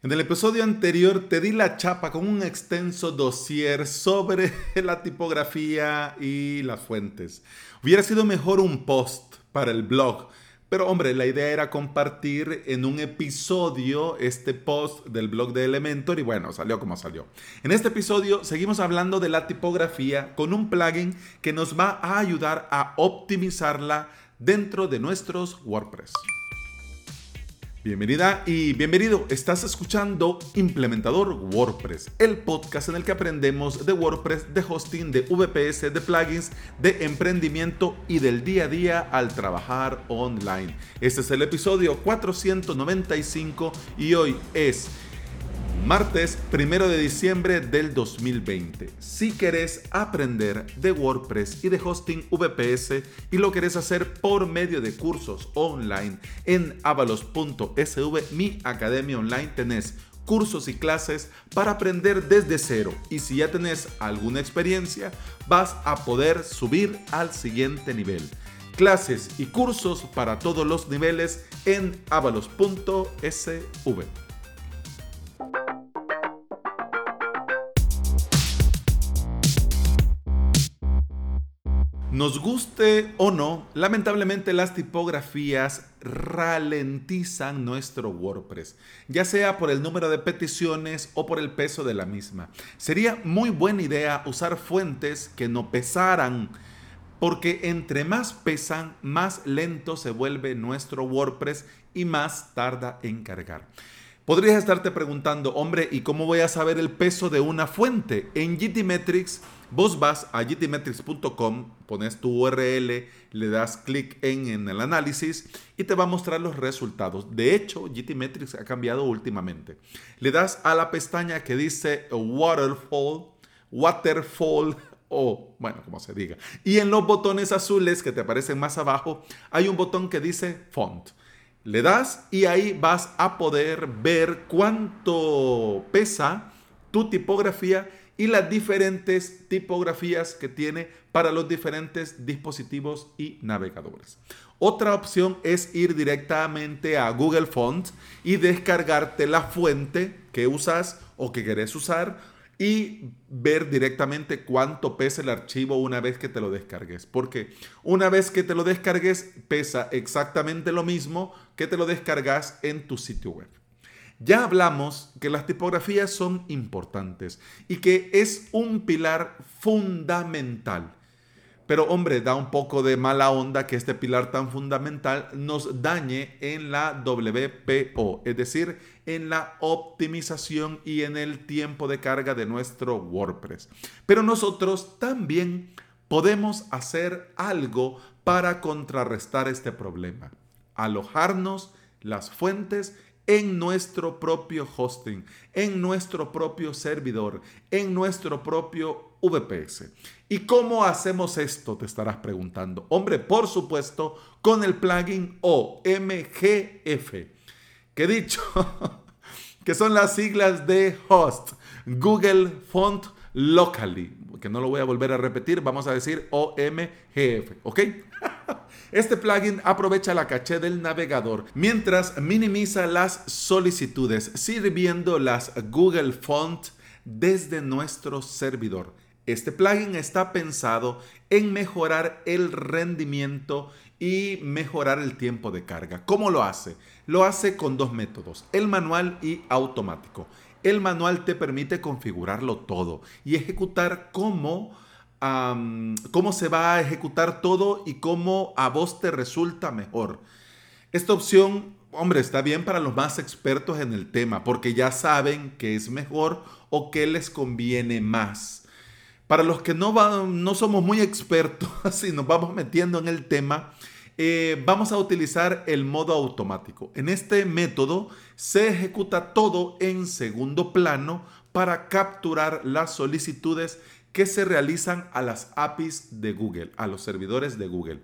En el episodio anterior te di la chapa con un extenso dossier sobre la tipografía y las fuentes. Hubiera sido mejor un post para el blog, pero hombre, la idea era compartir en un episodio este post del blog de Elementor y bueno, salió como salió. En este episodio seguimos hablando de la tipografía con un plugin que nos va a ayudar a optimizarla dentro de nuestros WordPress. Bienvenida y bienvenido. Estás escuchando Implementador WordPress, el podcast en el que aprendemos de WordPress, de hosting, de VPS, de plugins, de emprendimiento y del día a día al trabajar online. Este es el episodio 495 y hoy es Martes 1 de diciembre del 2020. Si querés aprender de WordPress y de hosting VPS y lo querés hacer por medio de cursos online en avalos.sv, mi academia online, tenés cursos y clases para aprender desde cero. Y si ya tenés alguna experiencia, vas a poder subir al siguiente nivel. Clases y cursos para todos los niveles en avalos.sv. Nos guste o no, lamentablemente las tipografías ralentizan nuestro WordPress, ya sea por el número de peticiones o por el peso de la misma. Sería muy buena idea usar fuentes que no pesaran, porque entre más pesan, más lento se vuelve nuestro WordPress y más tarda en cargar. Podrías estarte preguntando, hombre, ¿y cómo voy a saber el peso de una fuente? En GTmetrix Vos vas a gtmetrix.com, pones tu URL, le das clic en, el análisis y te va a mostrar los resultados. De hecho, GTmetrix ha cambiado últimamente. Le das a la pestaña que dice Waterfall, Waterfall o, bueno, como se diga. Y en los botones azules que te aparecen más abajo, hay un botón que dice Font. Le das y ahí vas a poder ver cuánto pesa tu tipografía y las diferentes tipografías que tiene para los diferentes dispositivos y navegadores. Otra opción es ir directamente a Google Fonts y descargarte la fuente que usas o que querés usar y ver directamente cuánto pesa el archivo una vez que te lo descargues. Porque una vez que te lo descargues pesa exactamente lo mismo que te lo descargas en tu sitio web. Ya hablamos que las tipografías son importantes y que es un pilar fundamental. Pero hombre, da un poco de mala onda que este pilar tan fundamental nos dañe en la WPO, es decir, en la optimización y en el tiempo de carga de nuestro WordPress. Pero nosotros también podemos hacer algo para contrarrestar este problema. Alojarnos las fuentes en nuestro propio hosting, en nuestro propio servidor, en nuestro propio VPS. ¿Y cómo hacemos esto? Te estarás preguntando. Hombre, por supuesto, con el plugin OMGF, que dicho que son las siglas de host, Google Font Locally, que no lo voy a volver a repetir, vamos a decir OMGF, ¿ok? Este plugin aprovecha la caché del navegador mientras minimiza las solicitudes sirviendo las Google Font desde nuestro servidor. Este plugin está pensado en mejorar el rendimiento y mejorar el tiempo de carga. ¿Cómo lo hace? Lo hace con dos métodos, el manual y automático. El manual te permite configurarlo todo y ejecutar como cómo se va a ejecutar todo y cómo a vos te resulta mejor. Esta opción, hombre, está bien para los más expertos en el tema, porque ya saben qué es mejor o qué les conviene más. Para los que no, no somos muy expertos, así nos vamos metiendo en el tema, eh, vamos a utilizar el modo automático. En este método se ejecuta todo en segundo plano para capturar las solicitudes que se realizan a las APIs de Google, a los servidores de Google.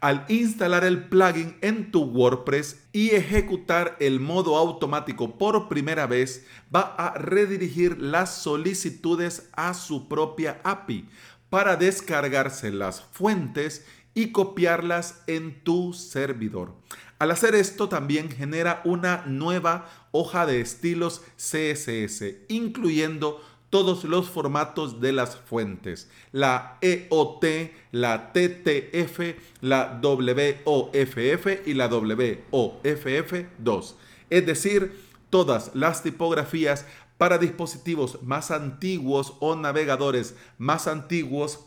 Al instalar el plugin en tu WordPress y ejecutar el modo automático por primera vez, va a redirigir las solicitudes a su propia API para descargarse las fuentes y copiarlas en tu servidor. Al hacer esto también genera una nueva hoja de estilos CSS, incluyendo todos los formatos de las fuentes, la EOT, la TTF, la WOFF y la WOFF2, es decir, todas las tipografías para dispositivos más antiguos o navegadores más antiguos,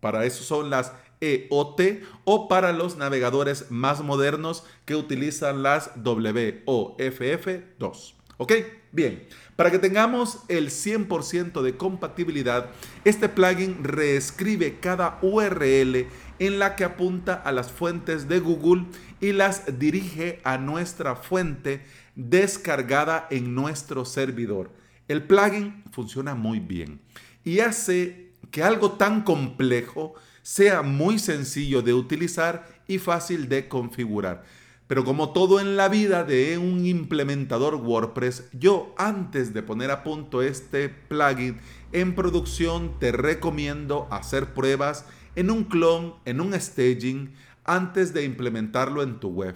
para eso son las EOT, o para los navegadores más modernos que utilizan las WOFF2. ¿Ok? Bien, para que tengamos el 100% de compatibilidad, este plugin reescribe cada URL en la que apunta a las fuentes de Google y las dirige a nuestra fuente descargada en nuestro servidor. El plugin funciona muy bien y hace que algo tan complejo sea muy sencillo de utilizar y fácil de configurar. Pero como todo en la vida de un implementador WordPress, yo antes de poner a punto este plugin en producción te recomiendo hacer pruebas en un clon, en un staging, antes de implementarlo en tu web.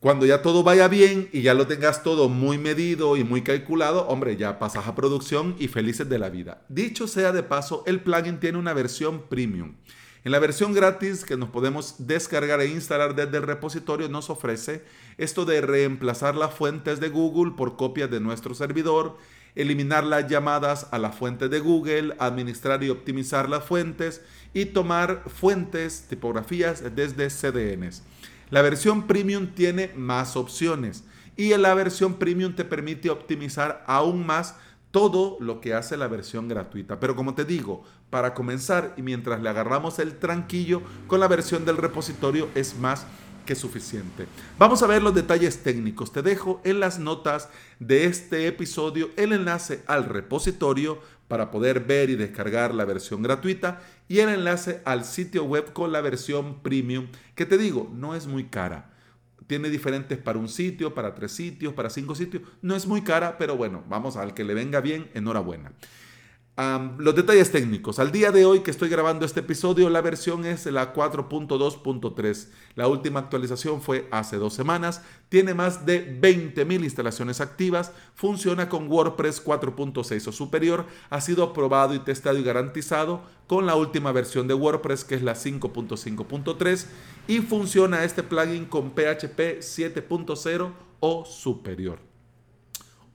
Cuando ya todo vaya bien y ya lo tengas todo muy medido y muy calculado, hombre, ya pasas a producción y felices de la vida. Dicho sea de paso, el plugin tiene una versión premium. En la versión gratis que nos podemos descargar e instalar desde el repositorio nos ofrece esto de reemplazar las fuentes de Google por copias de nuestro servidor, eliminar las llamadas a las fuentes de Google, administrar y optimizar las fuentes y tomar fuentes, tipografías desde CDNs. La versión premium tiene más opciones y la versión premium te permite optimizar aún más todo lo que hace la versión gratuita. Pero como te digo, para comenzar y mientras le agarramos el tranquillo con la versión del repositorio es más que suficiente. Vamos a ver los detalles técnicos. Te dejo en las notas de este episodio el enlace al repositorio para poder ver y descargar la versión gratuita y el enlace al sitio web con la versión premium que te digo, no es muy cara tiene diferentes para un sitio, para tres sitios, para cinco sitios. No es muy cara, pero bueno, vamos al que le venga bien, enhorabuena los detalles técnicos. Al día de hoy que estoy grabando este episodio, la versión es la 4.2.3. La última actualización fue hace dos semanas. Tiene más de 20.000 instalaciones activas. Funciona con WordPress 4.6 o superior. Ha sido aprobado y testado y garantizado con la última versión de WordPress que es la 5.5.3. Y funciona este plugin con PHP 7.0 o superior.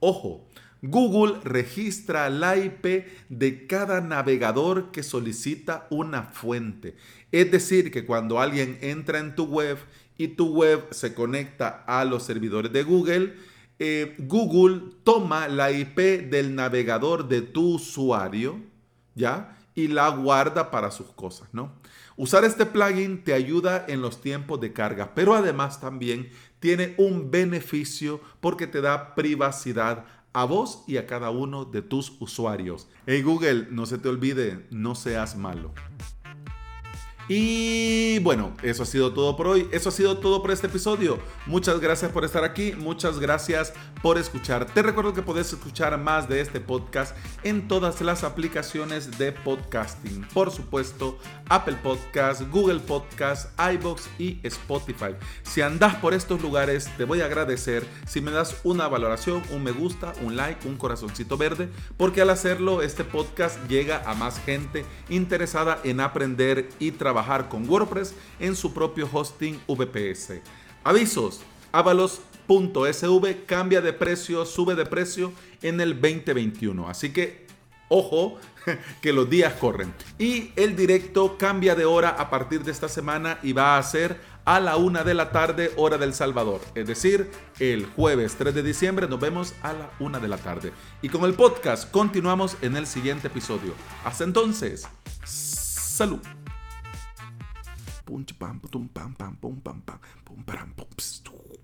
Ojo, Google registra la IP de cada navegador que solicita una fuente. Es decir, que cuando alguien entra en tu web y tu web se conecta a los servidores de Google, eh, Google toma la IP del navegador de tu usuario, ¿ya? Y la guarda para sus cosas, ¿no? Usar este plugin te ayuda en los tiempos de carga, pero además también tiene un beneficio porque te da privacidad a vos y a cada uno de tus usuarios. Hey Google, no se te olvide, no seas malo. Y bueno, eso ha sido todo por hoy. Eso ha sido todo por este episodio. Muchas gracias por estar aquí. Muchas gracias por escuchar. Te recuerdo que puedes escuchar más de este podcast en todas las aplicaciones de podcasting. Por supuesto, Apple Podcast, Google Podcast, iBox y Spotify. Si andas por estos lugares, te voy a agradecer si me das una valoración, un me gusta, un like, un corazoncito verde, porque al hacerlo este podcast llega a más gente interesada en aprender y trabajar con WordPress en su propio hosting VPS. Avisos, avalos.sv cambia de precio, sube de precio en el 2021. Así que ojo que los días corren. Y el directo cambia de hora a partir de esta semana y va a ser a la una de la tarde, hora del Salvador. Es decir, el jueves 3 de diciembre nos vemos a la una de la tarde. Y con el podcast continuamos en el siguiente episodio. Hasta entonces, salud. und bam, bam, bam, bam, bum bam, bam, bum bam, bum bam, bum bam, bam, bam,